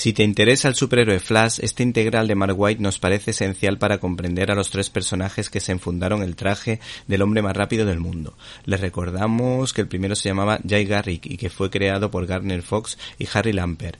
Si te interesa el superhéroe Flash, este integral de Mark White nos parece esencial para comprender a los tres personajes que se enfundaron el traje del hombre más rápido del mundo. Les recordamos que el primero se llamaba Jay Garrick y que fue creado por Garner Fox y Harry Lamper.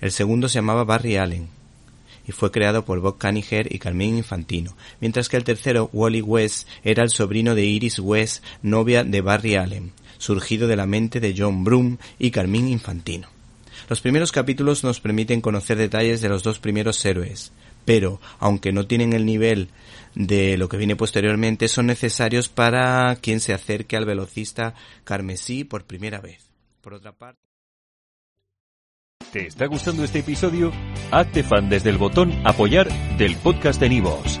El segundo se llamaba Barry Allen y fue creado por Bob Caniger y Carmine Infantino, mientras que el tercero, Wally West, era el sobrino de Iris West, novia de Barry Allen, surgido de la mente de John Broome y Carmine Infantino. Los primeros capítulos nos permiten conocer detalles de los dos primeros héroes, pero, aunque no tienen el nivel de lo que viene posteriormente, son necesarios para quien se acerque al velocista carmesí por primera vez. Por otra parte, ¿Te está gustando este episodio? Hazte fan desde el botón Apoyar del podcast de Nivos.